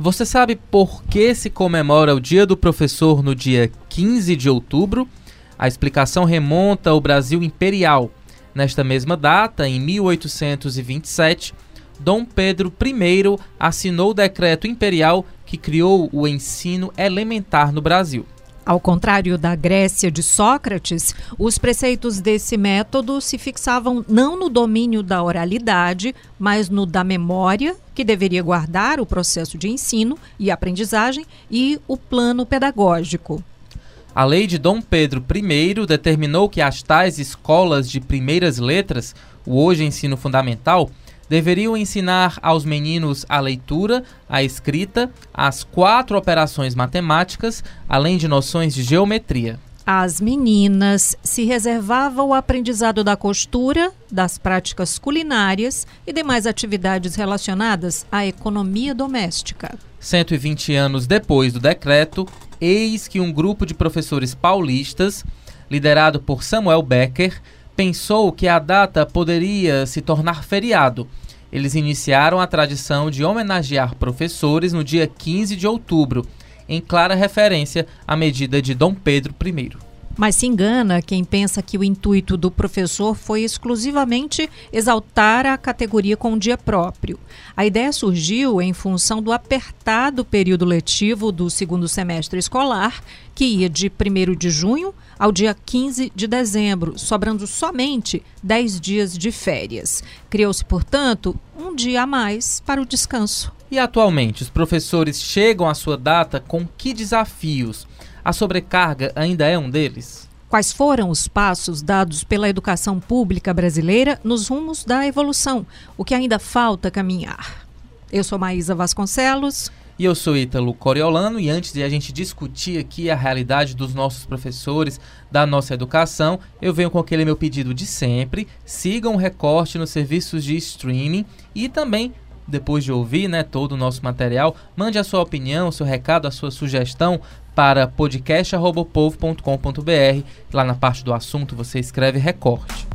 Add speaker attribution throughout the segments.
Speaker 1: Você sabe por que se comemora o Dia do Professor no dia 15 de outubro? A explicação remonta ao Brasil Imperial. Nesta mesma data, em 1827, Dom Pedro I assinou o decreto imperial que criou o ensino elementar no Brasil.
Speaker 2: Ao contrário da Grécia de Sócrates, os preceitos desse método se fixavam não no domínio da oralidade, mas no da memória, que deveria guardar o processo de ensino e aprendizagem, e o plano pedagógico.
Speaker 1: A lei de Dom Pedro I determinou que as tais escolas de primeiras letras, o hoje ensino fundamental, deveriam ensinar aos meninos a leitura, a escrita, as quatro operações matemáticas, além de noções de geometria.
Speaker 2: As meninas se reservavam o aprendizado da costura, das práticas culinárias e demais atividades relacionadas à economia doméstica.
Speaker 1: 120 anos depois do decreto, eis que um grupo de professores paulistas, liderado por Samuel Becker, pensou que a data poderia se tornar feriado. Eles iniciaram a tradição de homenagear professores no dia 15 de outubro, em clara referência à medida de Dom Pedro I.
Speaker 2: Mas se engana quem pensa que o intuito do professor foi exclusivamente exaltar a categoria com um dia próprio. A ideia surgiu em função do apertado período letivo do segundo semestre escolar, que ia de 1 de junho ao dia 15 de dezembro, sobrando somente 10 dias de férias. Criou-se, portanto, um dia a mais para o descanso.
Speaker 1: E atualmente, os professores chegam à sua data com que desafios? A sobrecarga ainda é um deles?
Speaker 2: Quais foram os passos dados pela educação pública brasileira nos rumos da evolução? O que ainda falta caminhar? Eu sou Maísa Vasconcelos.
Speaker 1: E eu sou Ítalo Coriolano e antes de a gente discutir aqui a realidade dos nossos professores, da nossa educação, eu venho com aquele meu pedido de sempre. Sigam o recorte nos serviços de streaming e também depois de ouvir né, todo o nosso material, mande a sua opinião, seu recado, a sua sugestão para podcast.povo.com.br. Lá na parte do assunto você escreve recorte.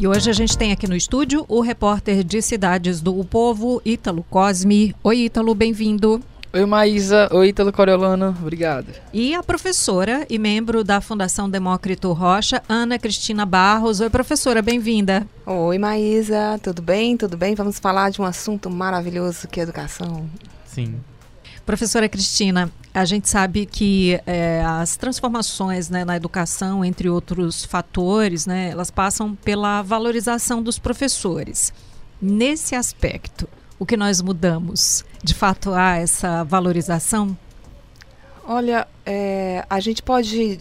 Speaker 2: E hoje a gente tem aqui no estúdio o repórter de cidades do o Povo, Ítalo Cosme. Oi, Ítalo, bem-vindo.
Speaker 3: Oi, Maísa. Oi, Ítalo Coriolano. Obrigado.
Speaker 2: E a professora e membro da Fundação Demócrito Rocha, Ana Cristina Barros. Oi, professora, bem-vinda.
Speaker 4: Oi, Maísa. Tudo bem? Tudo bem? Vamos falar de um assunto maravilhoso que é educação.
Speaker 1: Sim.
Speaker 2: Professora Cristina, a gente sabe que é, as transformações né, na educação, entre outros fatores, né, elas passam pela valorização dos professores. Nesse aspecto, o que nós mudamos? De fato, há essa valorização?
Speaker 4: Olha, é, a gente pode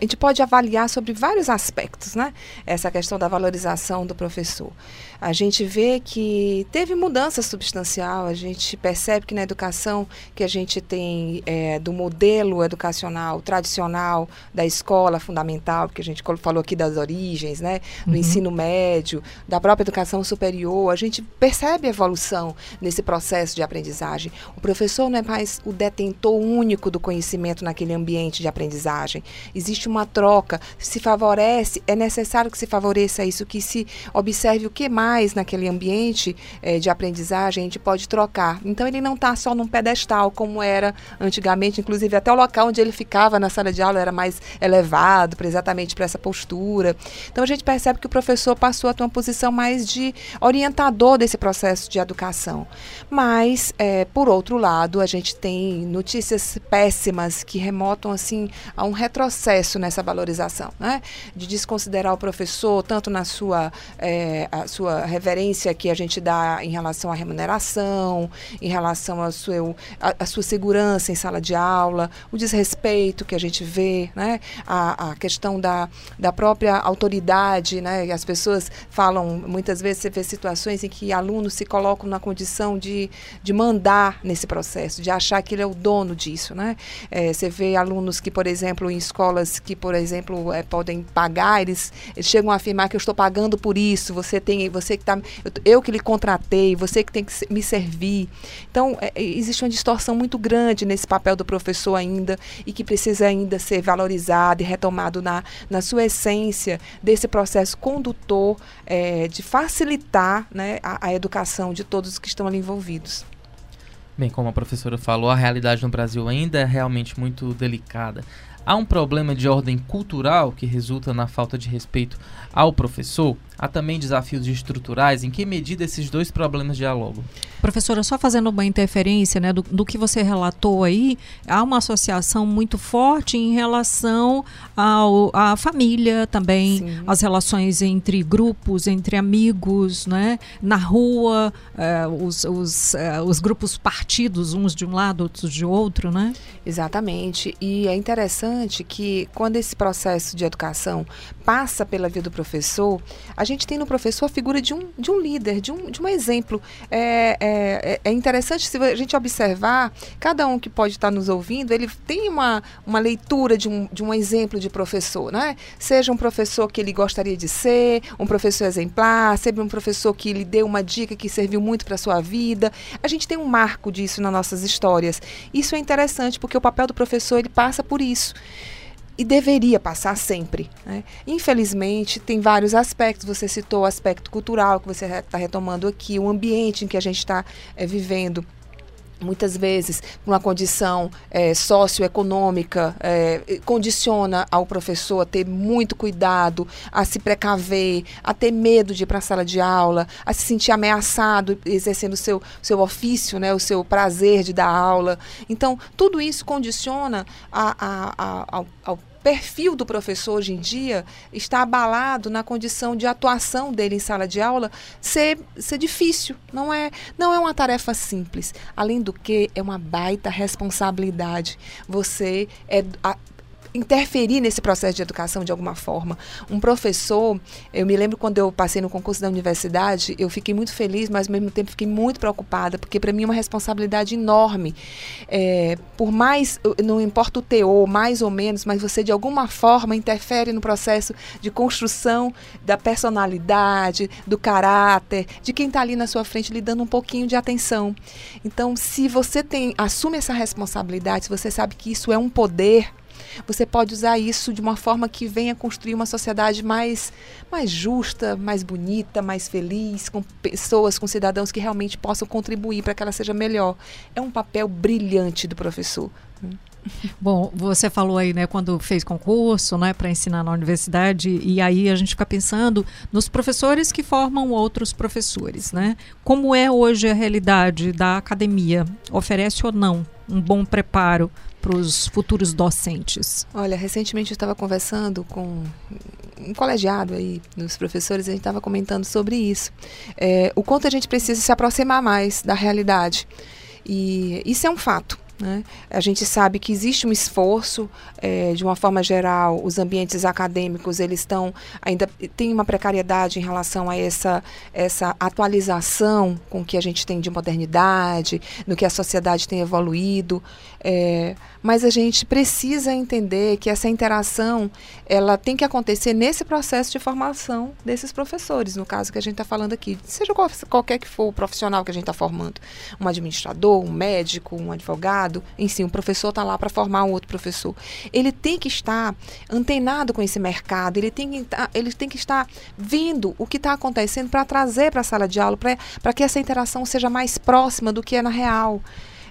Speaker 4: a gente pode avaliar sobre vários aspectos, né? Essa questão da valorização do professor. A gente vê que teve mudança substancial, a gente percebe que na educação que a gente tem é, do modelo educacional tradicional da escola fundamental, que a gente falou aqui das origens, né? Do uhum. ensino médio, da própria educação superior, a gente percebe a evolução nesse processo de aprendizagem. O professor não é mais o detentor único do conhecimento naquele ambiente de aprendizagem. Existe uma troca, se favorece, é necessário que se favoreça isso, que se observe o que mais naquele ambiente eh, de aprendizagem a gente pode trocar. Então ele não está só num pedestal como era antigamente, inclusive até o local onde ele ficava na sala de aula era mais elevado, exatamente para essa postura. Então a gente percebe que o professor passou a ter uma posição mais de orientador desse processo de educação. Mas, eh, por outro lado, a gente tem notícias péssimas que remotam assim a um retrocesso nessa valorização, né? de desconsiderar o professor tanto na sua, é, a sua reverência que a gente dá em relação à remuneração, em relação à sua, a, a sua segurança em sala de aula, o desrespeito que a gente vê, né? a, a questão da, da própria autoridade, né? as pessoas falam, muitas vezes você vê situações em que alunos se colocam na condição de, de mandar nesse processo, de achar que ele é o dono disso. Né? É, você vê alunos que, por exemplo, em escolas que, por exemplo, é, podem pagar, eles, eles, chegam a afirmar que eu estou pagando por isso, você tem, você que tá, eu, eu que lhe contratei, você que tem que me servir. Então, é, existe uma distorção muito grande nesse papel do professor ainda e que precisa ainda ser valorizado e retomado na, na sua essência desse processo condutor é, de facilitar né, a, a educação de todos que estão ali envolvidos.
Speaker 1: Bem, como a professora falou, a realidade no Brasil ainda é realmente muito delicada. Há um problema de ordem cultural que resulta na falta de respeito ao professor? Há também desafios estruturais. Em que medida esses dois problemas dialogam?
Speaker 2: Professora, só fazendo uma interferência né, do, do que você relatou aí, há uma associação muito forte em relação ao, à família também, Sim. as relações entre grupos, entre amigos, né, na rua, eh, os, os, eh, os grupos partidos, uns de um lado, outros de outro, né?
Speaker 4: Exatamente. E é interessante que quando esse processo de educação passa pela vida do professor, a gente tem no professor a figura de um, de um líder, de um, de um exemplo. É, é, é interessante se a gente observar, cada um que pode estar nos ouvindo, ele tem uma, uma leitura de um, de um exemplo de professor, né? Seja um professor que ele gostaria de ser, um professor exemplar, seja um professor que lhe deu uma dica que serviu muito para a sua vida. A gente tem um marco disso nas nossas histórias. Isso é interessante porque o papel do professor ele passa por isso e deveria passar sempre. Né? Infelizmente, tem vários aspectos. Você citou o aspecto cultural que você está retomando aqui, o ambiente em que a gente está é, vivendo muitas vezes uma condição é, socioeconômica é, condiciona ao professor a ter muito cuidado, a se precaver, a ter medo de ir para a sala de aula, a se sentir ameaçado exercendo o seu, seu ofício, né, o seu prazer de dar aula. Então, tudo isso condiciona a, a, a, ao, ao perfil do professor hoje em dia está abalado na condição de atuação dele em sala de aula ser, ser difícil. Não é, não é uma tarefa simples. Além do que, é uma baita responsabilidade. Você é, a, interferir nesse processo de educação de alguma forma. Um professor, eu me lembro quando eu passei no concurso da universidade, eu fiquei muito feliz, mas ao mesmo tempo fiquei muito preocupada, porque para mim é uma responsabilidade enorme. É, por mais, não importa o teor, mais ou menos, mas você de alguma forma interfere no processo de construção da personalidade, do caráter, de quem está ali na sua frente lhe dando um pouquinho de atenção. Então, se você tem, assume essa responsabilidade, se você sabe que isso é um poder, você pode usar isso de uma forma que venha construir uma sociedade mais, mais justa, mais bonita, mais feliz, com pessoas, com cidadãos que realmente possam contribuir para que ela seja melhor. É um papel brilhante do professor.
Speaker 2: Bom, você falou aí, né, quando fez concurso, né, para ensinar na universidade, e aí a gente fica pensando nos professores que formam outros professores, né? Como é hoje a realidade da academia? Oferece ou não um bom preparo para os futuros docentes?
Speaker 4: Olha, recentemente eu estava conversando com um colegiado aí dos professores, a gente estava comentando sobre isso. É, o quanto a gente precisa se aproximar mais da realidade. E isso é um fato. Né? A gente sabe que existe um esforço, é, de uma forma geral, os ambientes acadêmicos eles estão ainda tem uma precariedade em relação a essa, essa atualização com que a gente tem de modernidade, no que a sociedade tem evoluído. É, mas a gente precisa entender que essa interação ela tem que acontecer nesse processo de formação desses professores, no caso que a gente está falando aqui, seja qual, qualquer que for o profissional que a gente está formando, um administrador, um médico, um advogado, em si, um professor está lá para formar um outro professor. Ele tem que estar antenado com esse mercado, ele tem que, ele tem que estar vendo o que está acontecendo para trazer para a sala de aula, para que essa interação seja mais próxima do que é na real.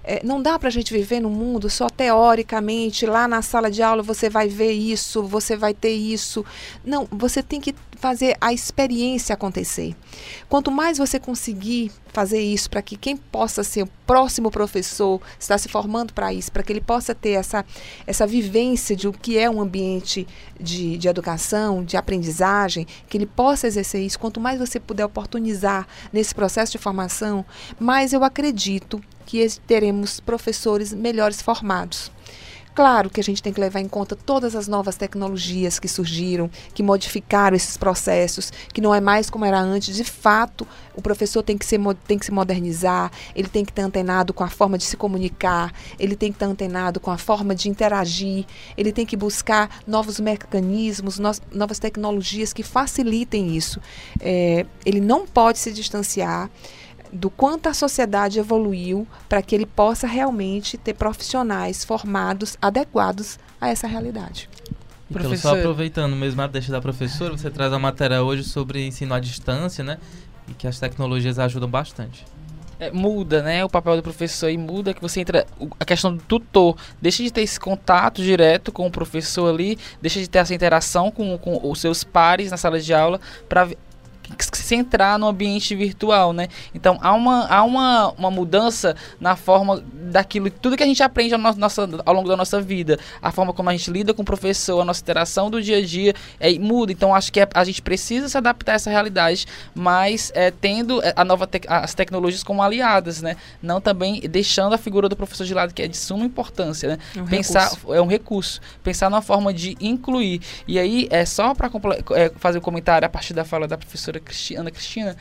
Speaker 4: É, não dá para a gente viver no mundo só teoricamente, lá na sala de aula você vai ver isso, você vai ter isso. Não, você tem que fazer a experiência acontecer. Quanto mais você conseguir fazer isso para que quem possa ser o próximo professor está se formando para isso, para que ele possa ter essa, essa vivência de o que é um ambiente de, de educação, de aprendizagem, que ele possa exercer isso, quanto mais você puder oportunizar nesse processo de formação, mais eu acredito que teremos professores melhores formados. Claro que a gente tem que levar em conta todas as novas tecnologias que surgiram, que modificaram esses processos, que não é mais como era antes. De fato, o professor tem que, ser, tem que se modernizar, ele tem que estar antenado com a forma de se comunicar, ele tem que estar antenado com a forma de interagir, ele tem que buscar novos mecanismos, no, novas tecnologias que facilitem isso. É, ele não pode se distanciar do quanto a sociedade evoluiu para que ele possa realmente ter profissionais formados adequados a essa realidade.
Speaker 1: Então, Professor... só aproveitando mesmo a deixa da professora, você traz a matéria hoje sobre ensino à distância, né? E que as tecnologias ajudam bastante.
Speaker 3: É, muda, né, o papel do professor e muda que você entra a questão do tutor, deixa de ter esse contato direto com o professor ali, deixa de ter essa interação com, com os seus pares na sala de aula para se entrar no ambiente virtual, né? Então há uma, há uma, uma mudança na forma daquilo, tudo que a gente aprende ao, nosso, ao longo da nossa vida, a forma como a gente lida com o professor, a nossa interação do dia a dia é, muda. Então acho que é, a gente precisa se adaptar a essa realidade, mas é, tendo é, a nova te as tecnologias como aliadas, né? Não também deixando a figura do professor de lado que é de suma importância, né?
Speaker 4: É um
Speaker 3: Pensar
Speaker 4: recurso.
Speaker 3: é um recurso, pensar numa forma de incluir. E aí é só para é, fazer o um comentário a partir da fala da professora professora Ana Cristina,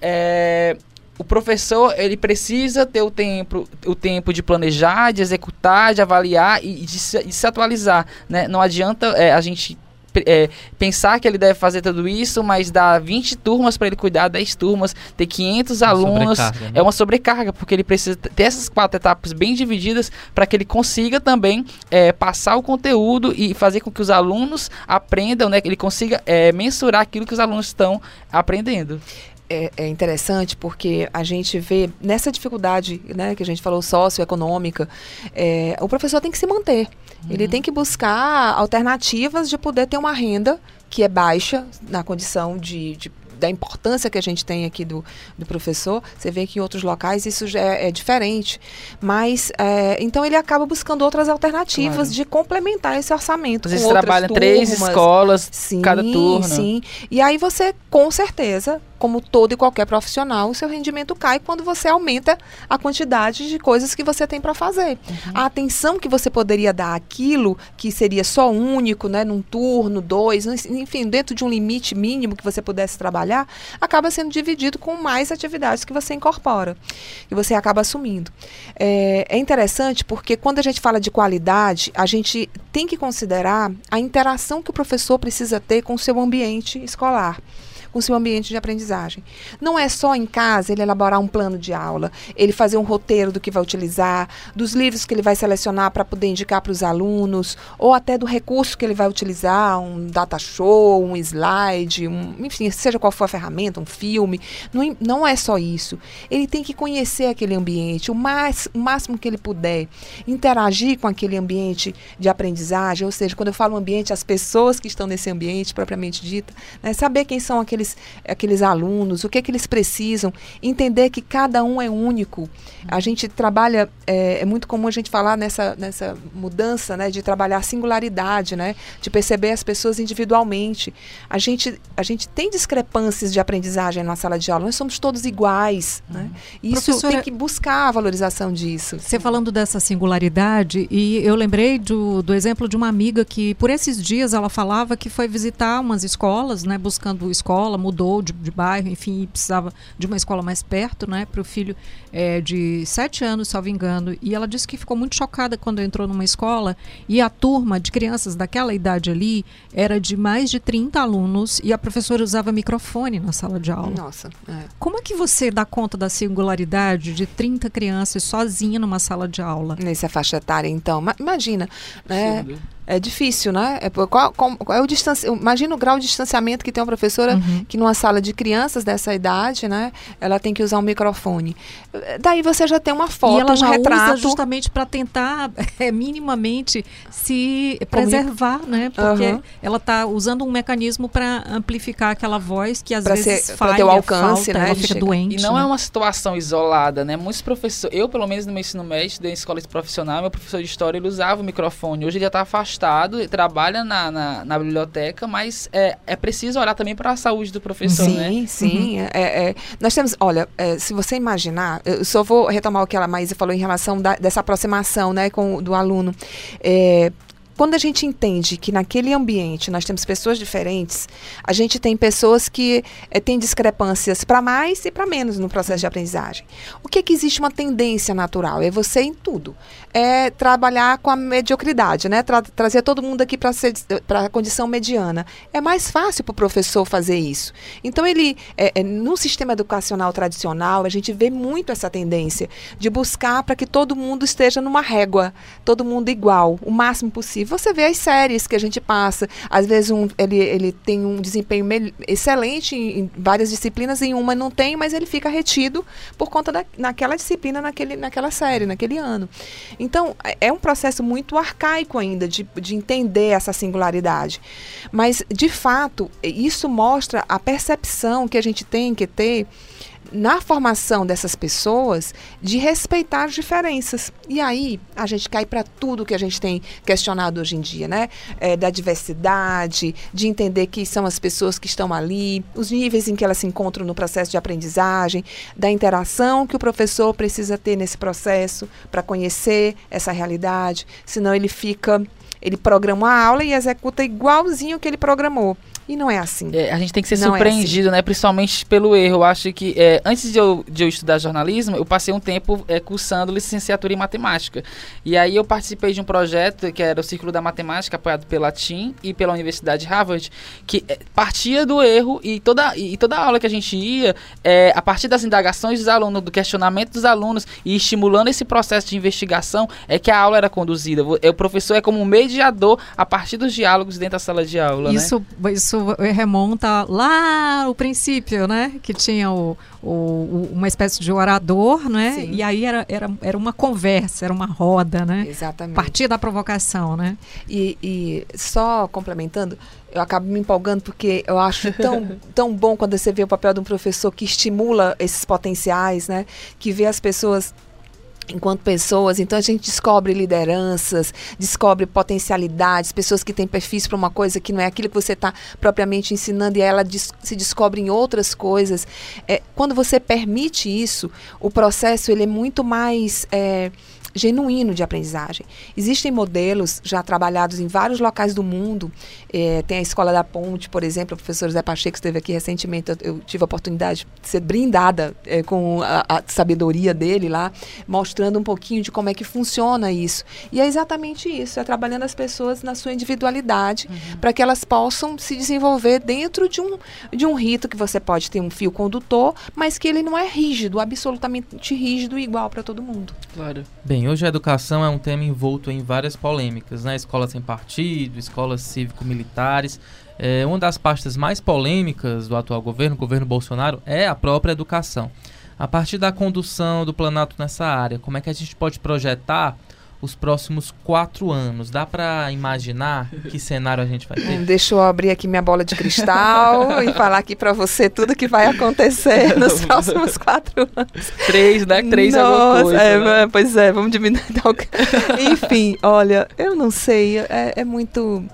Speaker 3: é, o professor ele precisa ter o tempo, o tempo de planejar, de executar, de avaliar e de se, de se atualizar. Né? Não adianta é, a gente é, pensar que ele deve fazer tudo isso, mas dar 20 turmas para ele cuidar, 10 turmas, ter 500 uma alunos, né? é uma sobrecarga, porque ele precisa ter essas quatro etapas bem divididas para que ele consiga também é, passar o conteúdo e fazer com que os alunos aprendam, né, que ele consiga é, mensurar aquilo que os alunos estão aprendendo.
Speaker 4: É, é, interessante porque a gente vê nessa dificuldade né, que a gente falou socioeconômica, é, o professor tem que se manter. Uhum. Ele tem que buscar alternativas de poder ter uma renda que é baixa na condição de, de da importância que a gente tem aqui do, do professor, você vê que em outros locais isso já é, é diferente. Mas, é, então ele acaba buscando outras alternativas claro. de complementar esse orçamento.
Speaker 3: Vocês trabalham três escolas, sim, cada turno.
Speaker 4: Sim, E aí você, com certeza, como todo e qualquer profissional, o seu rendimento cai quando você aumenta a quantidade de coisas que você tem para fazer. Uhum. A atenção que você poderia dar àquilo que seria só único, né, num turno, dois, enfim, dentro de um limite mínimo que você pudesse trabalhar, acaba sendo dividido com mais atividades que você incorpora, que você acaba assumindo. É, é interessante porque quando a gente fala de qualidade, a gente tem que considerar a interação que o professor precisa ter com o seu ambiente escolar com seu ambiente de aprendizagem. Não é só em casa ele elaborar um plano de aula, ele fazer um roteiro do que vai utilizar, dos livros que ele vai selecionar para poder indicar para os alunos, ou até do recurso que ele vai utilizar, um data show, um slide, um, enfim, seja qual for a ferramenta, um filme. Não, não é só isso. Ele tem que conhecer aquele ambiente o, mais, o máximo que ele puder, interagir com aquele ambiente de aprendizagem, ou seja, quando eu falo ambiente, as pessoas que estão nesse ambiente propriamente dita, né, saber quem são aqueles aqueles, aqueles alunos, o que é que eles precisam, entender que cada um é único. A gente trabalha, é, é muito comum a gente falar nessa, nessa mudança, né, de trabalhar a singularidade, né, de perceber as pessoas individualmente. A gente, a gente tem discrepâncias de aprendizagem na sala de aula, nós somos todos iguais. Né? E isso Professora, tem que buscar a valorização disso.
Speaker 2: Você falando dessa singularidade, e eu lembrei do, do exemplo de uma amiga que, por esses dias, ela falava que foi visitar umas escolas, né, buscando escola escola, mudou de, de bairro, enfim, precisava de uma escola mais perto, né, para o filho é, de sete anos, salvo engano. E ela disse que ficou muito chocada quando entrou numa escola e a turma de crianças daquela idade ali era de mais de 30 alunos e a professora usava microfone na sala de aula.
Speaker 4: Nossa. É.
Speaker 2: Como é que você dá conta da singularidade de 30 crianças sozinha numa sala de aula?
Speaker 4: Nessa faixa etária, então. Imagina, né? Sim. É difícil, né? É, qual, qual, qual, é o distanci... Imagina o grau de distanciamento que tem uma professora uhum. que numa sala de crianças dessa idade, né? Ela tem que usar um microfone. Daí você já tem uma foto,
Speaker 2: e ela
Speaker 4: já um retrato. Usa
Speaker 2: justamente para tentar é, minimamente se preservar, né? Porque uhum. ela está usando um mecanismo para amplificar aquela voz que às pra vezes ser, falha, ter o alcance, falta, né? Ela fica doente.
Speaker 3: E não
Speaker 2: né?
Speaker 3: é uma situação isolada, né? Muitos professores, eu pelo menos no meu ensino médio, da escola profissional, meu professor de história, ele usava o microfone. Hoje ele já está afastado Estado, trabalha na, na, na biblioteca, mas é, é preciso olhar também para a saúde do professor,
Speaker 4: sim,
Speaker 3: né?
Speaker 4: Sim, sim. Uhum. É, é, nós temos, olha, é, se você imaginar, eu só vou retomar o que a Maísa falou em relação da, dessa aproximação né, com, do aluno. Quando a gente entende que naquele ambiente nós temos pessoas diferentes, a gente tem pessoas que é, têm discrepâncias para mais e para menos no processo de aprendizagem. O que é que existe uma tendência natural? É você em tudo. É trabalhar com a mediocridade, né? Tra trazer todo mundo aqui para a condição mediana. É mais fácil para o professor fazer isso. Então, ele, é, é, no sistema educacional tradicional, a gente vê muito essa tendência de buscar para que todo mundo esteja numa régua, todo mundo igual, o máximo possível você vê as séries que a gente passa. Às vezes um, ele, ele tem um desempenho excelente em, em, várias disciplinas, em uma não tem, mas ele fica retido por conta da, naquela disciplina, naquele, naquela série, naquele ano. Então, é, é um processo muito arcaico ainda de, de entender essa singularidade. Mas, de fato, isso mostra a percepção que a gente tem que ter na formação dessas pessoas de respeitar as diferenças. E aí a gente cai para tudo que a gente tem questionado hoje em dia, né? É, da diversidade, de entender que são as pessoas que estão ali, os níveis em que elas se encontram no processo de aprendizagem, da interação que o professor precisa ter nesse processo para conhecer essa realidade, senão ele fica, ele programa a aula e executa igualzinho que ele programou. E não é assim.
Speaker 3: É, a gente tem que ser não surpreendido, é assim. né? Principalmente pelo erro. Eu acho que é, antes de eu, de eu estudar jornalismo, eu passei um tempo é, cursando licenciatura em matemática. E aí eu participei de um projeto que era o Círculo da Matemática, apoiado pela TIM e pela Universidade Harvard, que é, partia do erro e toda, e toda aula que a gente ia, é, a partir das indagações dos alunos, do questionamento dos alunos e estimulando esse processo de investigação, é que a aula era conduzida. O professor é como um mediador a partir dos diálogos dentro da sala de aula.
Speaker 2: Isso,
Speaker 3: né?
Speaker 2: isso isso remonta lá ao princípio, né? Que tinha o, o, uma espécie de orador, né? Sim. E aí era, era, era uma conversa, era uma roda, né?
Speaker 4: Exatamente.
Speaker 2: Partir da provocação, né?
Speaker 4: E, e só complementando, eu acabo me empolgando porque eu acho tão, tão bom quando você vê o papel de um professor que estimula esses potenciais, né? Que vê as pessoas enquanto pessoas. Então a gente descobre lideranças, descobre potencialidades, pessoas que têm perfis para uma coisa que não é aquilo que você está propriamente ensinando e ela se descobre em outras coisas. É, quando você permite isso, o processo ele é muito mais é, genuíno de aprendizagem. Existem modelos já trabalhados em vários locais do mundo. É, tem a Escola da Ponte, por exemplo, o professor José Pacheco esteve aqui recentemente. Eu, eu tive a oportunidade de ser brindada é, com a, a, sabedoria dele lá, mostrando um pouquinho de como é que funciona isso. E é exatamente isso: é trabalhando as pessoas na sua individualidade uhum. para que elas possam se desenvolver dentro de um, de um rito que você pode ter um fio condutor, mas que ele não é rígido, absolutamente rígido e igual para todo mundo.
Speaker 1: Claro. Bem, Bem, hoje a educação é um tema envolto em várias polêmicas, né? Escolas sem partido, escolas cívico-militares. É, uma das pastas mais polêmicas do atual governo, governo Bolsonaro, é a própria educação. A partir da condução do Planalto nessa área, como é que a gente pode projetar os próximos quatro anos? Dá para imaginar que cenário a gente vai ter?
Speaker 4: Deixa eu abrir aqui minha bola de cristal e falar aqui para você tudo que vai acontecer nos próximos quatro anos.
Speaker 3: Três, né? Três Nossa, é alguma coisa. É,
Speaker 4: né? Pois é, vamos diminuir. Enfim, olha, eu não sei, é, é muito...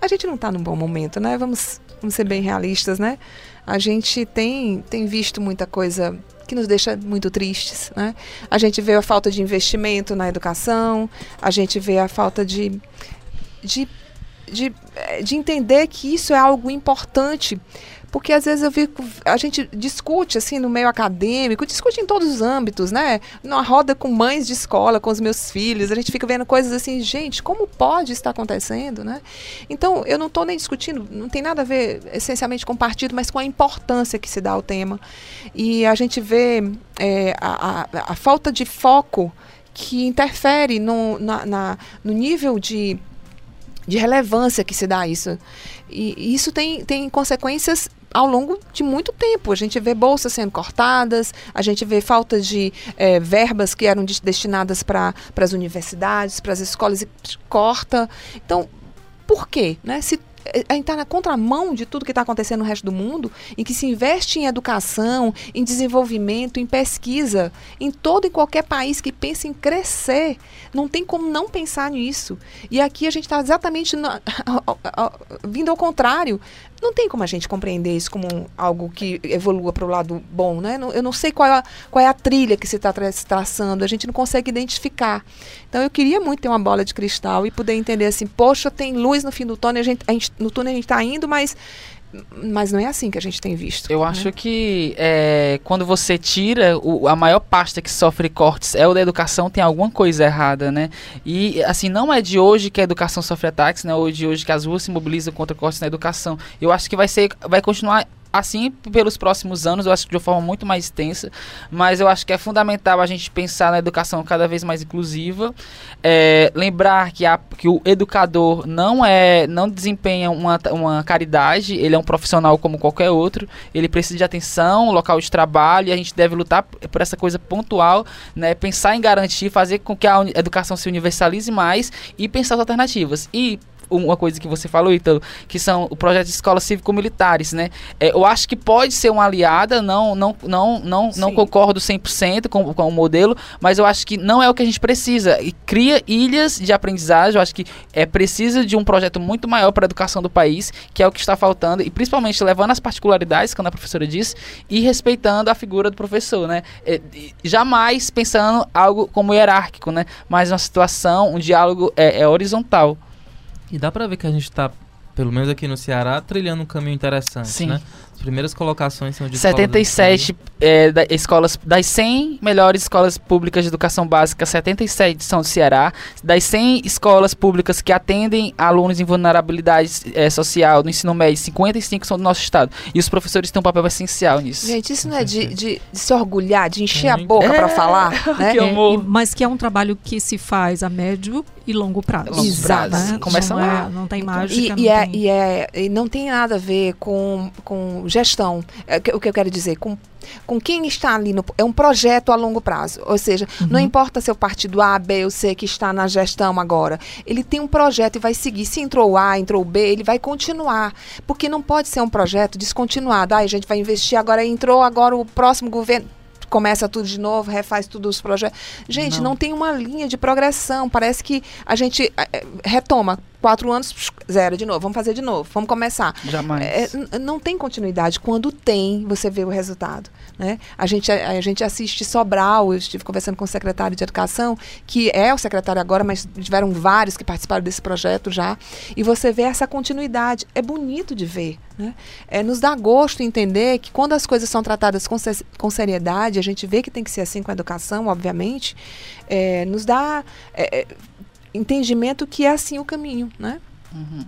Speaker 4: A gente não está num bom momento, né? Vamos, vamos ser bem realistas, né? A gente tem, tem visto muita coisa que nos deixa muito tristes. Né? A gente vê a falta de investimento na educação, a gente vê a falta de, de, de, de entender que isso é algo importante porque às vezes eu vi a gente discute assim no meio acadêmico, discute em todos os âmbitos, né? Numa roda com mães de escola, com os meus filhos, a gente fica vendo coisas assim, gente, como pode estar acontecendo, né? Então, eu não estou nem discutindo, não tem nada a ver essencialmente com partido, mas com a importância que se dá ao tema. E a gente vê é, a, a, a falta de foco que interfere no, na, na, no nível de, de relevância que se dá a isso. E isso tem, tem consequências ao longo de muito tempo. A gente vê bolsas sendo cortadas, a gente vê falta de é, verbas que eram de, destinadas para as universidades, para as escolas, e corta. Então, por quê? Né? Se é, a gente está na contramão de tudo que está acontecendo no resto do mundo, em que se investe em educação, em desenvolvimento, em pesquisa, em todo e qualquer país que pense em crescer. Não tem como não pensar nisso. E aqui a gente está exatamente vindo ao contrário. Não tem como a gente compreender isso como algo que evolua para o lado bom, né? Eu não sei qual é a, qual é a trilha que se está traçando, a gente não consegue identificar. Então eu queria muito ter uma bola de cristal e poder entender assim, poxa, tem luz no fim do túnel, a gente, a gente no túnel a gente está indo, mas mas não é assim que a gente tem visto.
Speaker 3: Eu
Speaker 4: né?
Speaker 3: acho que é, quando você tira o, a maior pasta que sofre cortes é o da educação, tem alguma coisa errada, né? E assim, não é de hoje que a educação sofre ataques, né? Ou de hoje que as ruas se mobilizam contra cortes na educação. Eu acho que vai ser, vai continuar assim pelos próximos anos, eu acho que de uma forma muito mais extensa, mas eu acho que é fundamental a gente pensar na educação cada vez mais inclusiva, é, lembrar que, a, que o educador não é não desempenha uma, uma caridade, ele é um profissional como qualquer outro, ele precisa de atenção, local de trabalho, e a gente deve lutar por essa coisa pontual, né, pensar em garantir, fazer com que a educação se universalize mais e pensar as alternativas. E uma coisa que você falou, Ítalo, que são o projeto de escolas cívico-militares, né? É, eu acho que pode ser uma aliada, não não não não, não concordo 100% com, com o modelo, mas eu acho que não é o que a gente precisa. E cria ilhas de aprendizagem, eu acho que é precisa de um projeto muito maior para a educação do país, que é o que está faltando, e principalmente levando as particularidades, como a professora disse, e respeitando a figura do professor, né? É, jamais pensando algo como hierárquico, né? Mas uma situação, um diálogo é, é horizontal.
Speaker 1: E dá pra ver que a gente tá, pelo menos aqui no Ceará, trilhando um caminho interessante, Sim. né? As primeiras colocações são de
Speaker 3: 77 é, da, escolas das 100 melhores escolas públicas de educação básica, 77 são do Ceará. Das 100 escolas públicas que atendem alunos em vulnerabilidade é, social no ensino médio, 55 são do nosso estado. E os professores têm um papel essencial nisso.
Speaker 4: Gente, isso não é de, de, de se orgulhar, de encher a boca é, para falar, né?
Speaker 2: Que amor. É, mas que é um trabalho que se faz a médio e longo prazo.
Speaker 4: Longo Exato.
Speaker 2: Prazo. Né? Começa não,
Speaker 4: é,
Speaker 2: não tem mágica.
Speaker 4: E, e, é, e, é, e não tem nada a ver com, com gestão. É, o que eu quero dizer, com, com quem está ali. No, é um projeto a longo prazo. Ou seja, uhum. não importa se é o partido A, B ou C que está na gestão agora. Ele tem um projeto e vai seguir. Se entrou A, entrou B, ele vai continuar. Porque não pode ser um projeto descontinuado. Ah, a gente vai investir agora, entrou agora o próximo governo começa tudo de novo, refaz tudo os projetos. Gente, não. não, tem uma linha de progressão. Parece que a gente é, retoma quatro anos, zero de novo, vamos fazer de novo, vamos começar.
Speaker 3: Jamais.
Speaker 4: É, não tem continuidade. Quando tem, você vê o resultado. Né? A, gente, a, a, gente assiste Sobral, eu estive conversando com o secretário de Educação, que é o secretário agora, mas tiveram vários que participaram desse projeto já, e você vê essa continuidade. É bonito de ver. Né? É, nos dá gosto entender que quando as coisas são tratadas com, com seriedade, a gente vê que tem que ser assim com a educação, obviamente, é, nos dá é, é entendimento que é assim o caminho, né?
Speaker 2: Uhum.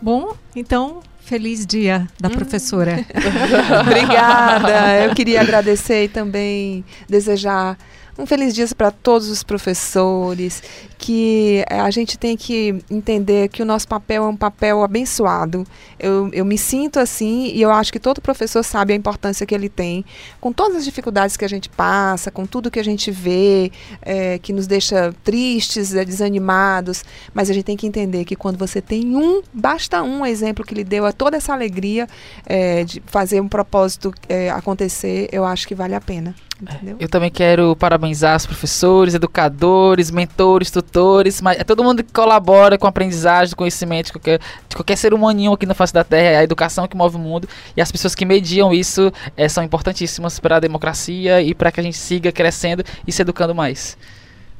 Speaker 2: Bom, então Feliz dia da professora.
Speaker 4: Obrigada. Eu queria agradecer e também desejar um feliz dia para todos os professores, que eh, a gente tem que entender que o nosso papel é um papel abençoado. Eu, eu me sinto assim e eu acho que todo professor sabe a importância que ele tem, com todas as dificuldades que a gente passa, com tudo que a gente vê, é, que nos deixa tristes, é, desanimados, mas a gente tem que entender que quando você tem um, basta um exemplo que lhe deu a toda essa alegria é, de fazer um propósito acontecer, eu acho que vale a pena. Entendeu?
Speaker 3: Eu também quero parabenizar os professores, educadores, mentores, tutores, mas é todo mundo que colabora com a aprendizagem, do conhecimento de qualquer, de qualquer ser humaninho aqui na face da Terra, é a educação que move o mundo e as pessoas que mediam isso é, são importantíssimas para a democracia e para que a gente siga crescendo e se educando mais.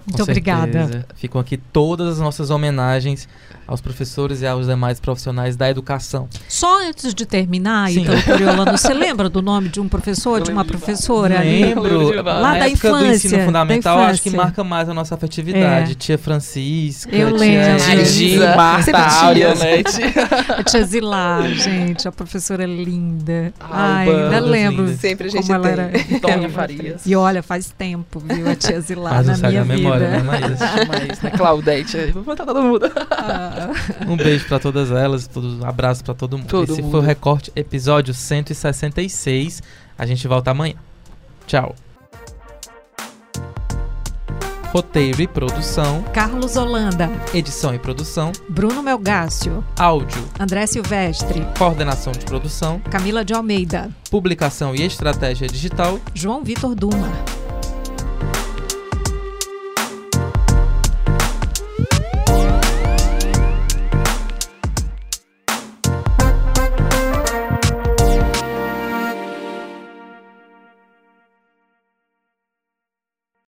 Speaker 2: Muito obrigada.
Speaker 1: Ficam aqui todas as nossas homenagens aos professores e aos demais profissionais da educação.
Speaker 2: Só antes de terminar, Ítalo Coriolano, você lembra do nome de um professor, de uma professora?
Speaker 1: Lembro. Lá da infância. do ensino fundamental, acho que marca mais a nossa afetividade. É. Tia Francisca,
Speaker 2: Eu
Speaker 1: tia.
Speaker 3: Didi, Marta, Áurea, né?
Speaker 2: a tia Zilá, gente, a professora linda. Ai, ainda lembro.
Speaker 4: Sempre a gente como tem. ela era.
Speaker 3: Tônia Farias.
Speaker 2: E olha, faz tempo, viu, a tia Zilá na minha vida. Memória, né,
Speaker 3: Mas, né, Claudete, vou botar todo mundo. Ah.
Speaker 1: um beijo para todas elas, um abraço para todo mundo.
Speaker 3: Todo
Speaker 1: Esse
Speaker 3: mundo.
Speaker 1: foi o recorte episódio 166. A gente volta amanhã. Tchau. Roteiro e produção,
Speaker 2: Carlos Holanda,
Speaker 1: edição e produção,
Speaker 2: Bruno Melgácio,
Speaker 1: áudio,
Speaker 2: André Silvestre,
Speaker 1: coordenação de produção,
Speaker 2: Camila de Almeida,
Speaker 1: publicação e estratégia digital,
Speaker 2: João Vitor Duma.